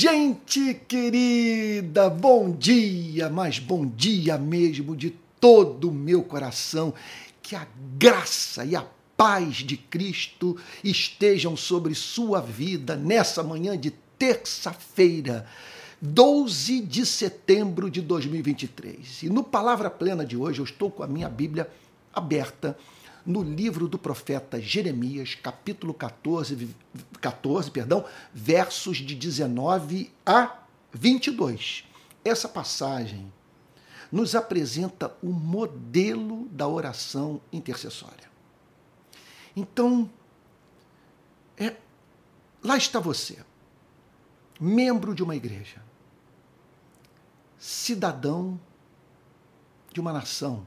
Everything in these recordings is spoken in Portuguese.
Gente querida, bom dia, mas bom dia mesmo de todo o meu coração. Que a graça e a paz de Cristo estejam sobre sua vida nessa manhã de terça-feira, 12 de setembro de 2023. E no Palavra Plena de hoje eu estou com a minha Bíblia aberta no livro do profeta Jeremias, capítulo 14, 14 perdão, versos de 19 a 22. Essa passagem nos apresenta o modelo da oração intercessória. Então, é, lá está você, membro de uma igreja, cidadão de uma nação,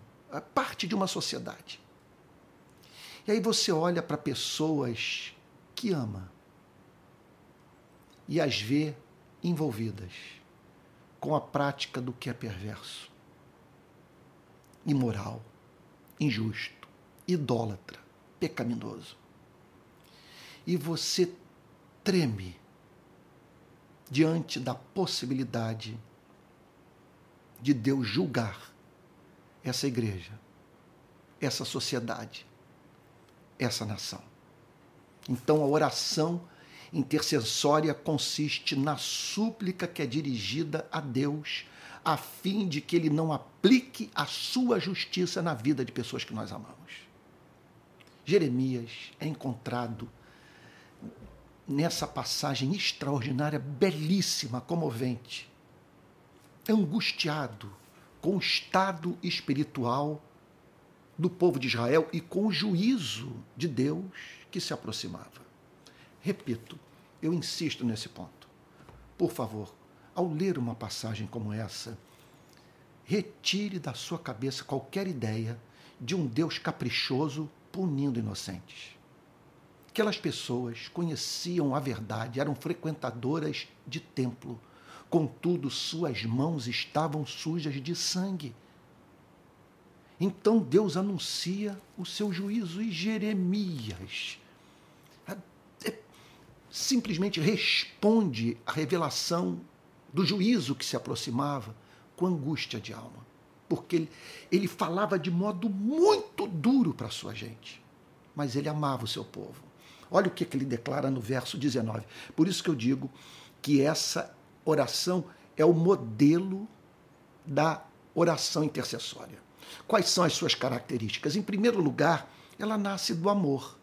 parte de uma sociedade. E aí você olha para pessoas que ama e as vê envolvidas com a prática do que é perverso, imoral, injusto, idólatra, pecaminoso. E você treme diante da possibilidade de Deus julgar essa igreja, essa sociedade, essa nação. Então a oração intercessória consiste na súplica que é dirigida a Deus, a fim de que ele não aplique a sua justiça na vida de pessoas que nós amamos. Jeremias é encontrado nessa passagem extraordinária, belíssima, comovente, angustiado com o estado espiritual do povo de Israel e com o juízo de Deus que se aproximava. Repito, eu insisto nesse ponto. Por favor, ao ler uma passagem como essa, retire da sua cabeça qualquer ideia de um Deus caprichoso punindo inocentes. Aquelas pessoas conheciam a verdade, eram frequentadoras de templo, contudo, suas mãos estavam sujas de sangue. Então Deus anuncia o seu juízo e Jeremias é, simplesmente responde à revelação do juízo que se aproximava com angústia de alma, porque ele, ele falava de modo muito duro para sua gente, mas ele amava o seu povo. Olha o que, que ele declara no verso 19. Por isso que eu digo que essa oração é o modelo da oração intercessória. Quais são as suas características? Em primeiro lugar, ela nasce do amor.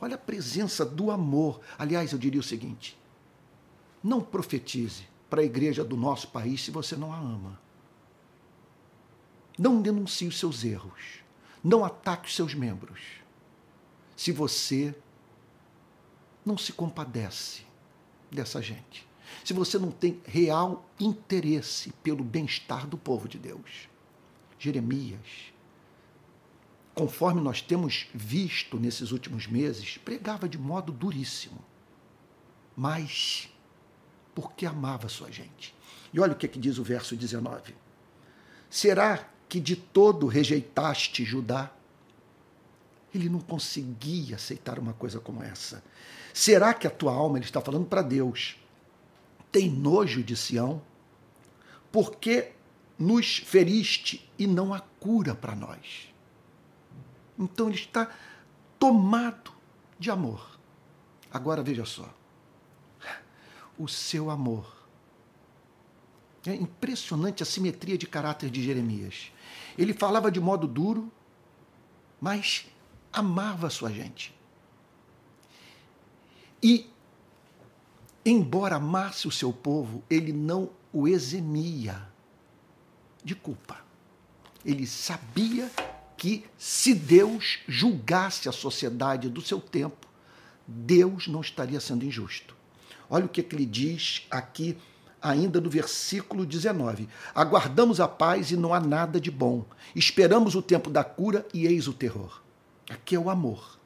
Olha a presença do amor. Aliás, eu diria o seguinte: não profetize para a igreja do nosso país se você não a ama. Não denuncie os seus erros. Não ataque os seus membros. Se você não se compadece dessa gente. Se você não tem real interesse pelo bem-estar do povo de Deus. Jeremias, conforme nós temos visto nesses últimos meses, pregava de modo duríssimo, mas porque amava sua gente. E olha o que, é que diz o verso 19: Será que de todo rejeitaste Judá? Ele não conseguia aceitar uma coisa como essa. Será que a tua alma, ele está falando para Deus, tem nojo de Sião? Porque nos feriste e não há cura para nós. Então ele está tomado de amor. Agora veja só. O seu amor. É impressionante a simetria de caráter de Jeremias. Ele falava de modo duro, mas amava a sua gente. E, embora amasse o seu povo, ele não o eximia de culpa. Ele sabia que se Deus julgasse a sociedade do seu tempo, Deus não estaria sendo injusto. Olha o que, que ele diz aqui, ainda no versículo 19: Aguardamos a paz e não há nada de bom. Esperamos o tempo da cura e eis o terror. Aqui é o amor,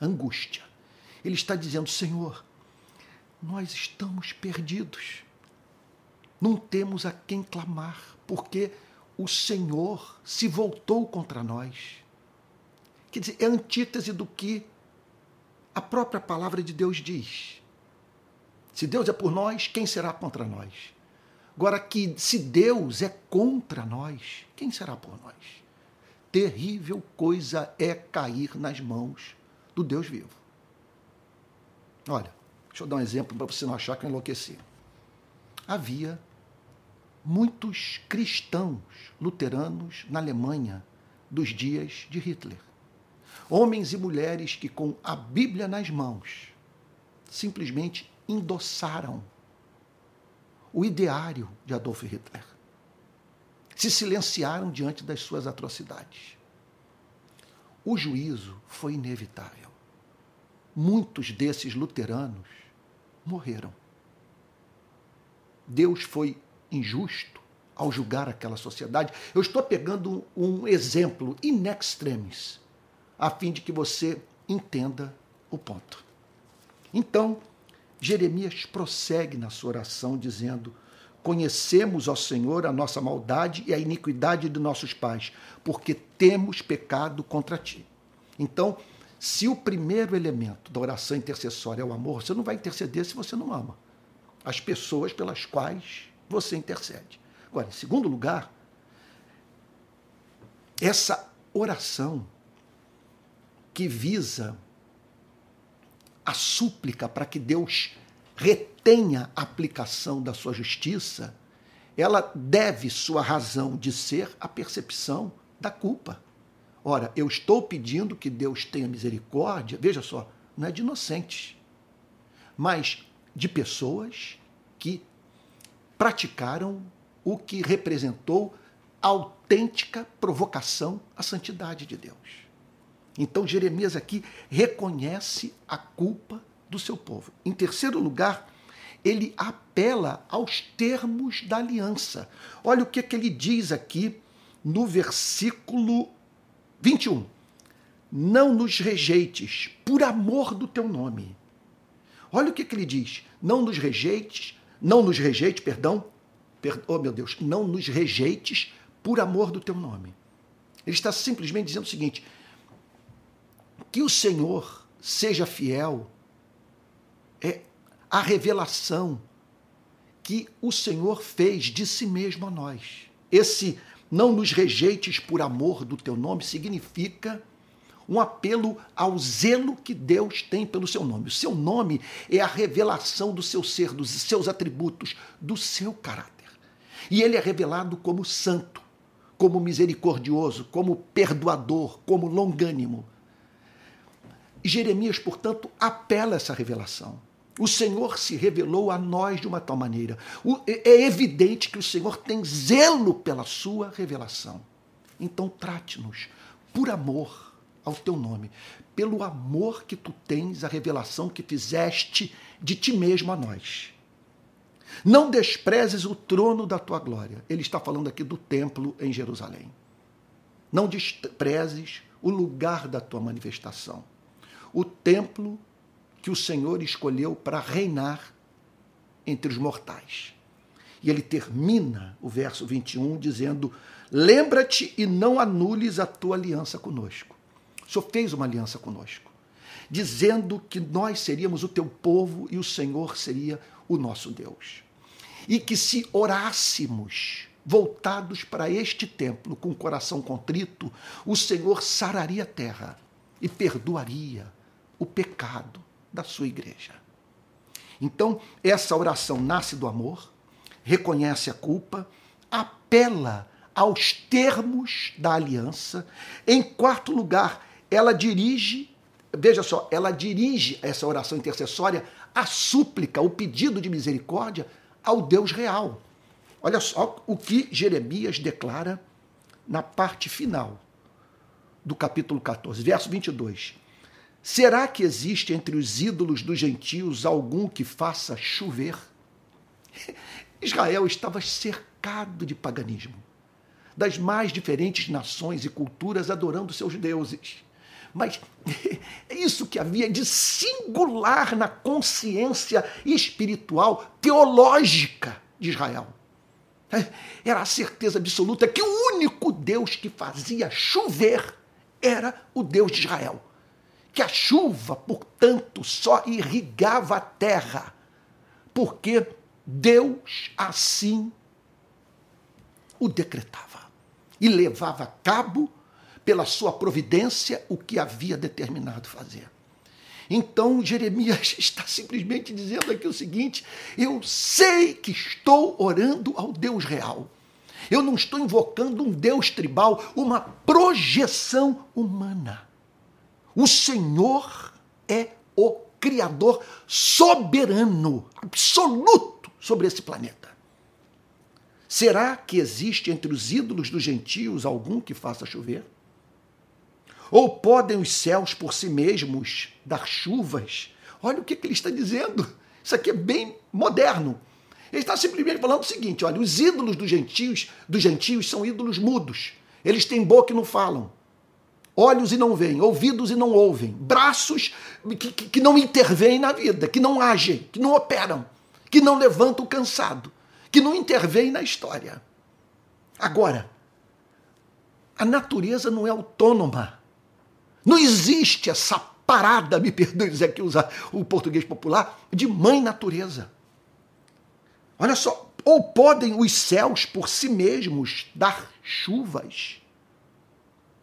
angústia. Ele está dizendo: Senhor, nós estamos perdidos. Não temos a quem clamar, porque o Senhor se voltou contra nós. Quer dizer, é antítese do que a própria palavra de Deus diz. Se Deus é por nós, quem será contra nós? Agora, que se Deus é contra nós, quem será por nós? Terrível coisa é cair nas mãos do Deus vivo. Olha, deixa eu dar um exemplo para você não achar que eu enlouqueci. Havia muitos cristãos luteranos na Alemanha dos dias de Hitler. Homens e mulheres que, com a Bíblia nas mãos, simplesmente endossaram o ideário de Adolf Hitler. Se silenciaram diante das suas atrocidades. O juízo foi inevitável. Muitos desses luteranos morreram. Deus foi injusto ao julgar aquela sociedade. Eu estou pegando um exemplo in extremis, a fim de que você entenda o ponto. Então, Jeremias prossegue na sua oração dizendo: Conhecemos, ó Senhor, a nossa maldade e a iniquidade de nossos pais, porque temos pecado contra ti. Então, se o primeiro elemento da oração intercessória é o amor, você não vai interceder se você não ama as pessoas pelas quais você intercede. Agora, em segundo lugar, essa oração que visa a súplica para que Deus retenha a aplicação da sua justiça, ela deve sua razão de ser a percepção da culpa. Ora, eu estou pedindo que Deus tenha misericórdia, veja só, não é de inocentes, mas de pessoas que praticaram o que representou autêntica provocação à santidade de Deus. Então Jeremias aqui reconhece a culpa do seu povo. Em terceiro lugar, ele apela aos termos da aliança. Olha o que, que ele diz aqui no versículo 21. Não nos rejeites por amor do teu nome. Olha o que, que ele diz. Não nos rejeites não nos rejeite, perdão, per, oh meu Deus, não nos rejeites por amor do teu nome. Ele está simplesmente dizendo o seguinte: que o Senhor seja fiel é a revelação que o Senhor fez de si mesmo a nós. Esse não nos rejeites por amor do teu nome significa um apelo ao zelo que Deus tem pelo seu nome. O seu nome é a revelação do seu ser, dos seus atributos, do seu caráter. E ele é revelado como santo, como misericordioso, como perdoador, como longânimo. Jeremias, portanto, apela a essa revelação. O Senhor se revelou a nós de uma tal maneira. É, é evidente que o Senhor tem zelo pela sua revelação. Então, trate-nos por amor ao teu nome, pelo amor que tu tens, a revelação que fizeste de ti mesmo a nós. Não desprezes o trono da tua glória. Ele está falando aqui do templo em Jerusalém. Não desprezes o lugar da tua manifestação. O templo que o Senhor escolheu para reinar entre os mortais. E ele termina o verso 21 dizendo: Lembra-te e não anules a tua aliança conosco. O Senhor fez uma aliança conosco, dizendo que nós seríamos o teu povo e o Senhor seria o nosso Deus. E que se orássemos voltados para este templo com o coração contrito, o Senhor sararia a terra e perdoaria o pecado da sua igreja. Então, essa oração nasce do amor, reconhece a culpa, apela aos termos da aliança. Em quarto lugar, ela dirige, veja só, ela dirige essa oração intercessória, a súplica, o pedido de misericórdia ao Deus real. Olha só o que Jeremias declara na parte final do capítulo 14, verso 22. Será que existe entre os ídolos dos gentios algum que faça chover? Israel estava cercado de paganismo, das mais diferentes nações e culturas adorando seus deuses. Mas é isso que havia de singular na consciência espiritual, teológica de Israel. É, era a certeza absoluta que o único Deus que fazia chover era o Deus de Israel. Que a chuva, portanto, só irrigava a terra porque Deus assim o decretava e levava a cabo, pela sua providência, o que havia determinado fazer. Então Jeremias está simplesmente dizendo aqui o seguinte: eu sei que estou orando ao Deus real. Eu não estou invocando um Deus tribal, uma projeção humana. O Senhor é o Criador soberano, absoluto sobre esse planeta. Será que existe entre os ídolos dos gentios algum que faça chover? Ou podem os céus por si mesmos dar chuvas? Olha o que, que ele está dizendo. Isso aqui é bem moderno. Ele está simplesmente falando o seguinte: olha, os ídolos dos gentios, dos gentios são ídolos mudos. Eles têm boca e não falam, olhos e não veem, ouvidos e não ouvem, braços que, que, que não intervêm na vida, que não agem, que não operam, que não levantam o cansado, que não intervêm na história. Agora, a natureza não é autônoma. Não existe essa parada, me perdoe dizer aqui usar o português popular, de mãe natureza. Olha só, ou podem os céus por si mesmos dar chuvas?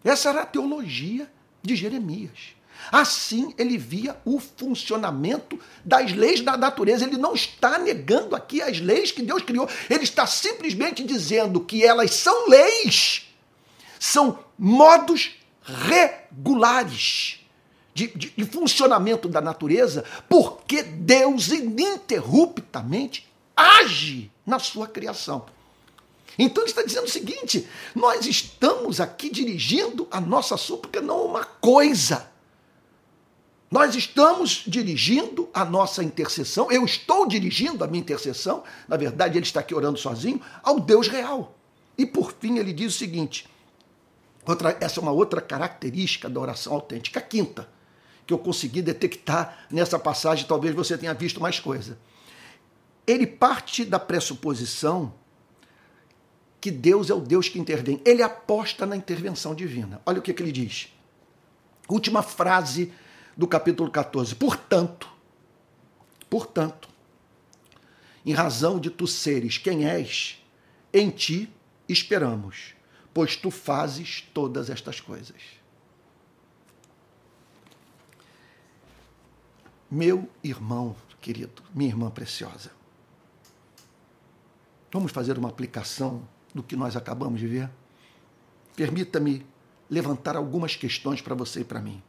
Essa era a teologia de Jeremias. Assim ele via o funcionamento das leis da natureza. Ele não está negando aqui as leis que Deus criou, ele está simplesmente dizendo que elas são leis, são modos regulares de, de, de funcionamento da natureza, porque Deus ininterruptamente age na sua criação. Então ele está dizendo o seguinte: nós estamos aqui dirigindo a nossa súplica não uma coisa. Nós estamos dirigindo a nossa intercessão, eu estou dirigindo a minha intercessão, na verdade ele está aqui orando sozinho, ao Deus real. E por fim ele diz o seguinte: Outra, essa é uma outra característica da oração autêntica. A quinta, que eu consegui detectar nessa passagem, talvez você tenha visto mais coisa. Ele parte da pressuposição que Deus é o Deus que intervém. Ele aposta na intervenção divina. Olha o que, que ele diz. Última frase do capítulo 14. Portanto, portanto, em razão de tu seres quem és, em ti esperamos pois tu fazes todas estas coisas. Meu irmão querido, minha irmã preciosa, vamos fazer uma aplicação do que nós acabamos de ver? Permita-me levantar algumas questões para você e para mim.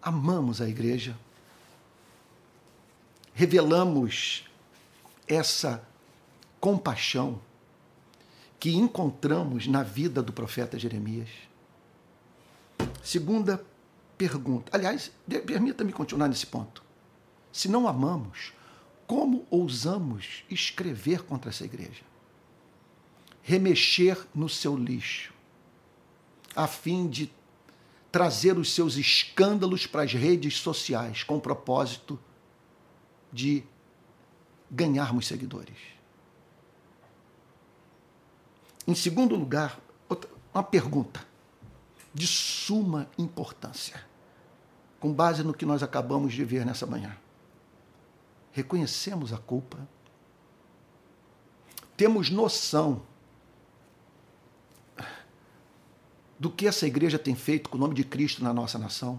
Amamos a igreja? Revelamos essa compaixão que encontramos na vida do profeta Jeremias? Segunda pergunta. Aliás, permita-me continuar nesse ponto. Se não amamos, como ousamos escrever contra essa igreja? Remexer no seu lixo, a fim de trazer os seus escândalos para as redes sociais, com o propósito de ganharmos seguidores. Em segundo lugar, uma pergunta de suma importância, com base no que nós acabamos de ver nessa manhã. Reconhecemos a culpa? Temos noção do que essa igreja tem feito com o nome de Cristo na nossa nação?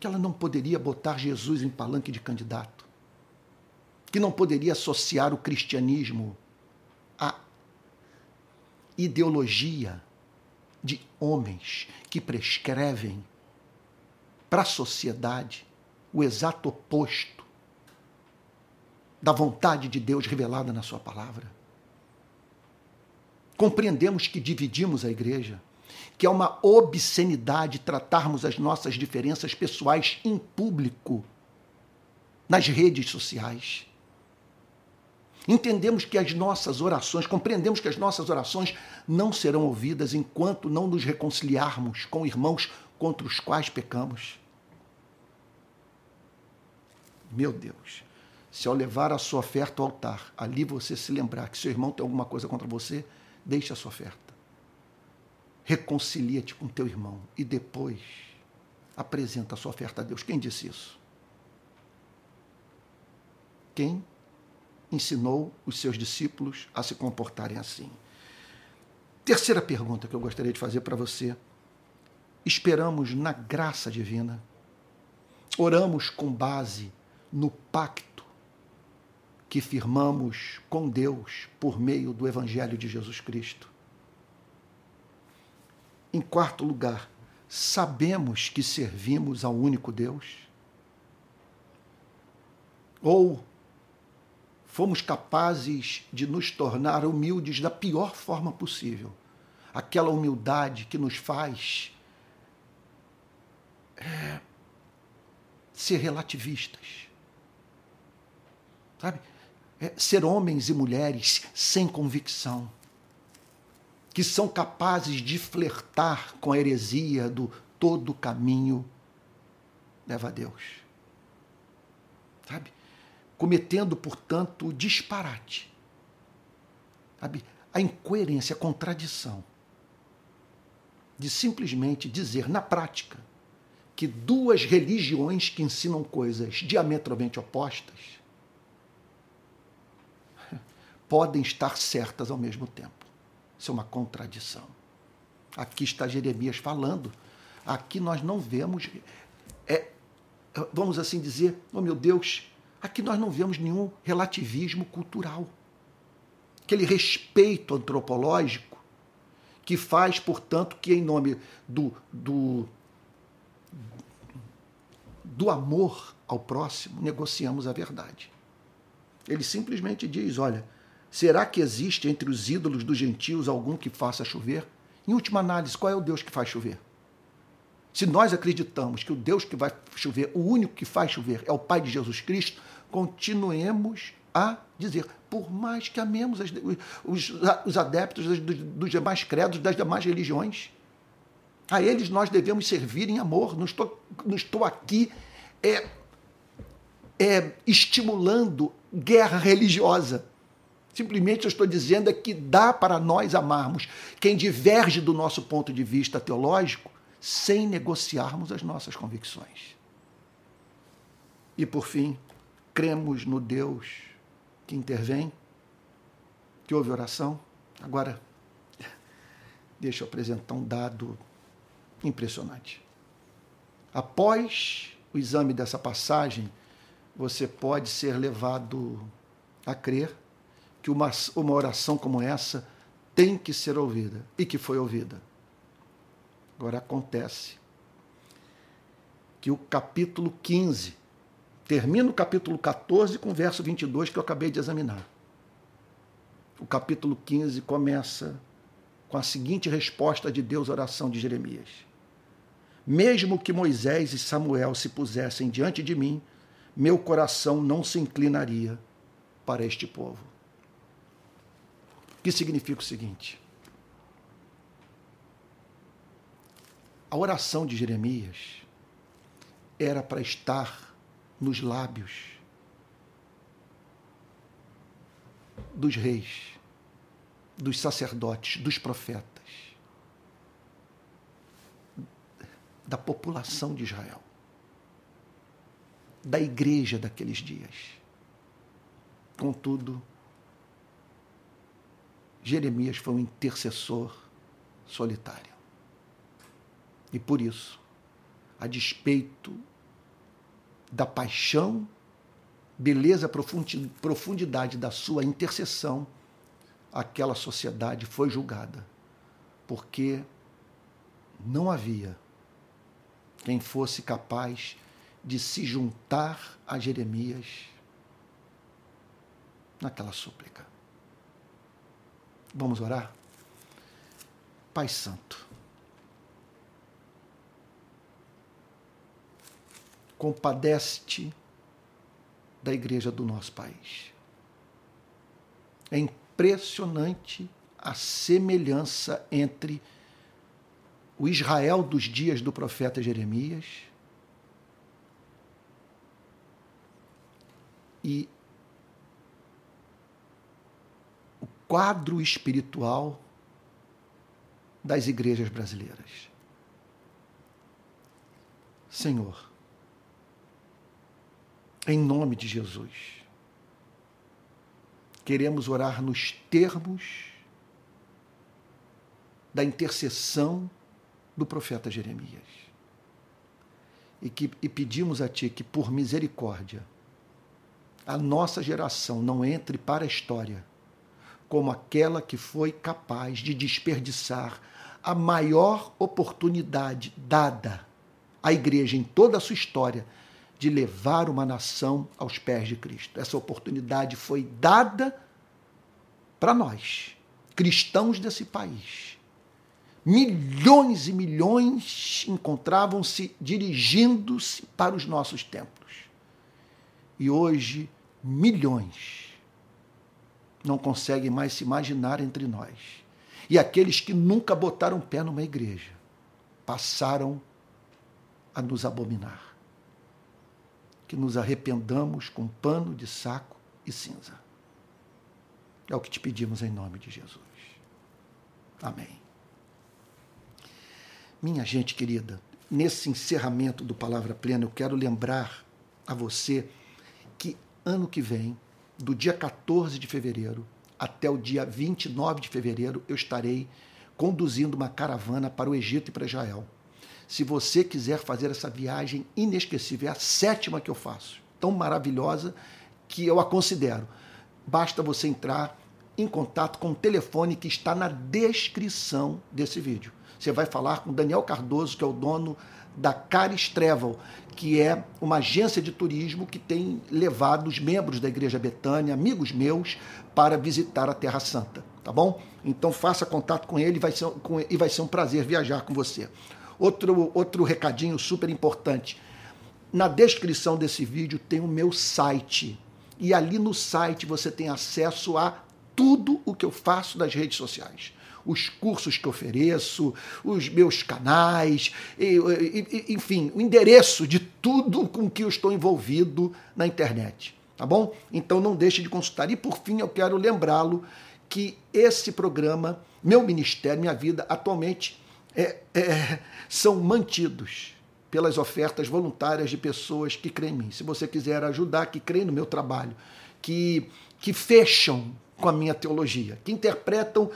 Que ela não poderia botar Jesus em palanque de candidato, que não poderia associar o cristianismo ideologia de homens que prescrevem para a sociedade o exato oposto da vontade de Deus revelada na Sua palavra. Compreendemos que dividimos a igreja, que é uma obscenidade tratarmos as nossas diferenças pessoais em público, nas redes sociais Entendemos que as nossas orações, compreendemos que as nossas orações não serão ouvidas enquanto não nos reconciliarmos com irmãos contra os quais pecamos. Meu Deus, se ao levar a sua oferta ao altar, ali você se lembrar que seu irmão tem alguma coisa contra você, deixe a sua oferta. Reconcilia-te com teu irmão e depois apresenta a sua oferta a Deus. Quem disse isso? quem ensinou os seus discípulos a se comportarem assim. Terceira pergunta que eu gostaria de fazer para você. Esperamos na graça divina? Oramos com base no pacto que firmamos com Deus por meio do Evangelho de Jesus Cristo? Em quarto lugar, sabemos que servimos ao único Deus? Ou fomos capazes de nos tornar humildes da pior forma possível? Aquela humildade que nos faz é, ser relativistas. Sabe? É, ser homens e mulheres sem convicção que são capazes de flertar com a heresia do todo caminho leva a Deus. Sabe? Cometendo, portanto, o disparate. A incoerência, a contradição de simplesmente dizer na prática que duas religiões que ensinam coisas diametralmente opostas podem estar certas ao mesmo tempo. Isso é uma contradição. Aqui está Jeremias falando. Aqui nós não vemos, é, vamos assim dizer, oh meu Deus, aqui nós não vemos nenhum relativismo cultural. Aquele respeito antropológico que faz, portanto, que em nome do, do, do amor ao próximo negociamos a verdade. Ele simplesmente diz: olha, Será que existe entre os ídolos dos gentios algum que faça chover? Em última análise, qual é o Deus que faz chover? Se nós acreditamos que o Deus que vai chover, o único que faz chover, é o Pai de Jesus Cristo, continuemos a dizer, por mais que amemos as, os, os, adeptos dos, dos, demais credos, das demais religiões, a eles nós devemos servir em amor. Não estou, não estou aqui é, é, estimulando guerra religiosa. Simplesmente eu estou dizendo é que dá para nós amarmos quem diverge do nosso ponto de vista teológico sem negociarmos as nossas convicções. E por fim, cremos no Deus que intervém, que ouve oração. Agora, deixa eu apresentar um dado impressionante. Após o exame dessa passagem, você pode ser levado a crer que uma, uma oração como essa tem que ser ouvida e que foi ouvida. Agora acontece que o capítulo 15 termina o capítulo 14 com o verso 22 que eu acabei de examinar. O capítulo 15 começa com a seguinte resposta de Deus à oração de Jeremias: Mesmo que Moisés e Samuel se pusessem diante de mim, meu coração não se inclinaria para este povo. Que significa o seguinte: a oração de Jeremias era para estar nos lábios dos reis, dos sacerdotes, dos profetas, da população de Israel, da igreja daqueles dias. Contudo, Jeremias foi um intercessor solitário. E por isso, a despeito da paixão, beleza, profundidade da sua intercessão, aquela sociedade foi julgada, porque não havia quem fosse capaz de se juntar a Jeremias naquela súplica. Vamos orar? Pai Santo, compadece-te da igreja do nosso país. É impressionante a semelhança entre o Israel dos dias do profeta Jeremias e quadro espiritual das igrejas brasileiras. Senhor, em nome de Jesus, queremos orar nos termos da intercessão do profeta Jeremias. E, que, e pedimos a Ti que, por misericórdia, a nossa geração não entre para a história como aquela que foi capaz de desperdiçar a maior oportunidade dada à igreja em toda a sua história de levar uma nação aos pés de Cristo. Essa oportunidade foi dada para nós, cristãos desse país milhões e milhões encontravam-se dirigindo-se para os nossos templos. E hoje, milhões não conseguem mais se imaginar entre nós. E aqueles que nunca botaram pé numa igreja passaram a nos abominar. Que nos arrependamos com pano de saco e cinza. É o que te pedimos em nome de Jesus. Amém. Minha gente querida, nesse encerramento do Palavra Plena, eu quero lembrar a você que ano que vem, do dia 14 de fevereiro até o dia 29 de fevereiro, eu estarei conduzindo uma caravana para o Egito e para Israel. Se você quiser fazer essa viagem inesquecível, é a sétima que eu faço, tão maravilhosa que eu a considero. Basta você entrar em contato com o telefone que está na descrição desse vídeo. Você vai falar com Daniel Cardoso, que é o dono da Caris Travel, que é uma agência de turismo que tem levado os membros da Igreja Betânia, amigos meus, para visitar a Terra Santa, tá bom? Então faça contato com ele vai ser, com, e vai ser um prazer viajar com você. Outro, outro recadinho super importante. Na descrição desse vídeo tem o meu site. E ali no site você tem acesso a tudo o que eu faço nas redes sociais os cursos que ofereço, os meus canais, e, e, enfim, o endereço de tudo com que eu estou envolvido na internet. Tá bom? Então não deixe de consultar. E por fim, eu quero lembrá-lo que esse programa, meu ministério, minha vida, atualmente é, é, são mantidos pelas ofertas voluntárias de pessoas que creem em mim. Se você quiser ajudar, que creem no meu trabalho, que, que fecham com a minha teologia, que interpretam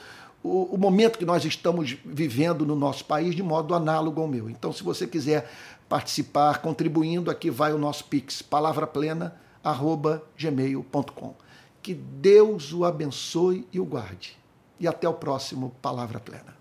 o, o, momento que nós estamos vivendo no nosso país de modo análogo ao meu. Então, se você quiser participar contribuindo, aqui vai o nosso Pix, palavraplena.gmail.com. Que Deus o abençoe e o guarde. E até o próximo Palavra Plena.